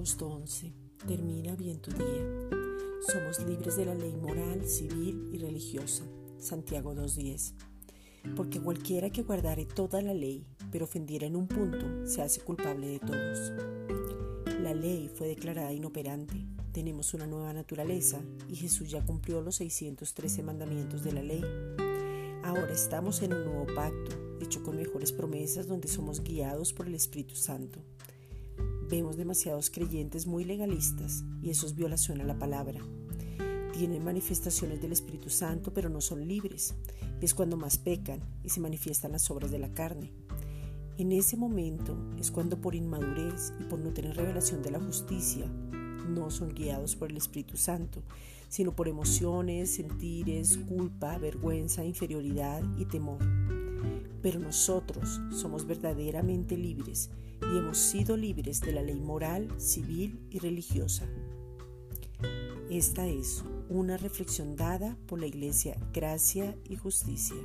agosto 11. Termina bien tu día. Somos libres de la ley moral, civil y religiosa. Santiago 2.10. Porque cualquiera que guardare toda la ley, pero ofendiera en un punto, se hace culpable de todos. La ley fue declarada inoperante. Tenemos una nueva naturaleza y Jesús ya cumplió los 613 mandamientos de la ley. Ahora estamos en un nuevo pacto, hecho con mejores promesas donde somos guiados por el Espíritu Santo. Vemos demasiados creyentes muy legalistas y eso es violación a la palabra. Tienen manifestaciones del Espíritu Santo pero no son libres. Es cuando más pecan y se manifiestan las obras de la carne. En ese momento es cuando por inmadurez y por no tener revelación de la justicia no son guiados por el Espíritu Santo, sino por emociones, sentires, culpa, vergüenza, inferioridad y temor. Pero nosotros somos verdaderamente libres y hemos sido libres de la ley moral, civil y religiosa. Esta es una reflexión dada por la Iglesia Gracia y Justicia.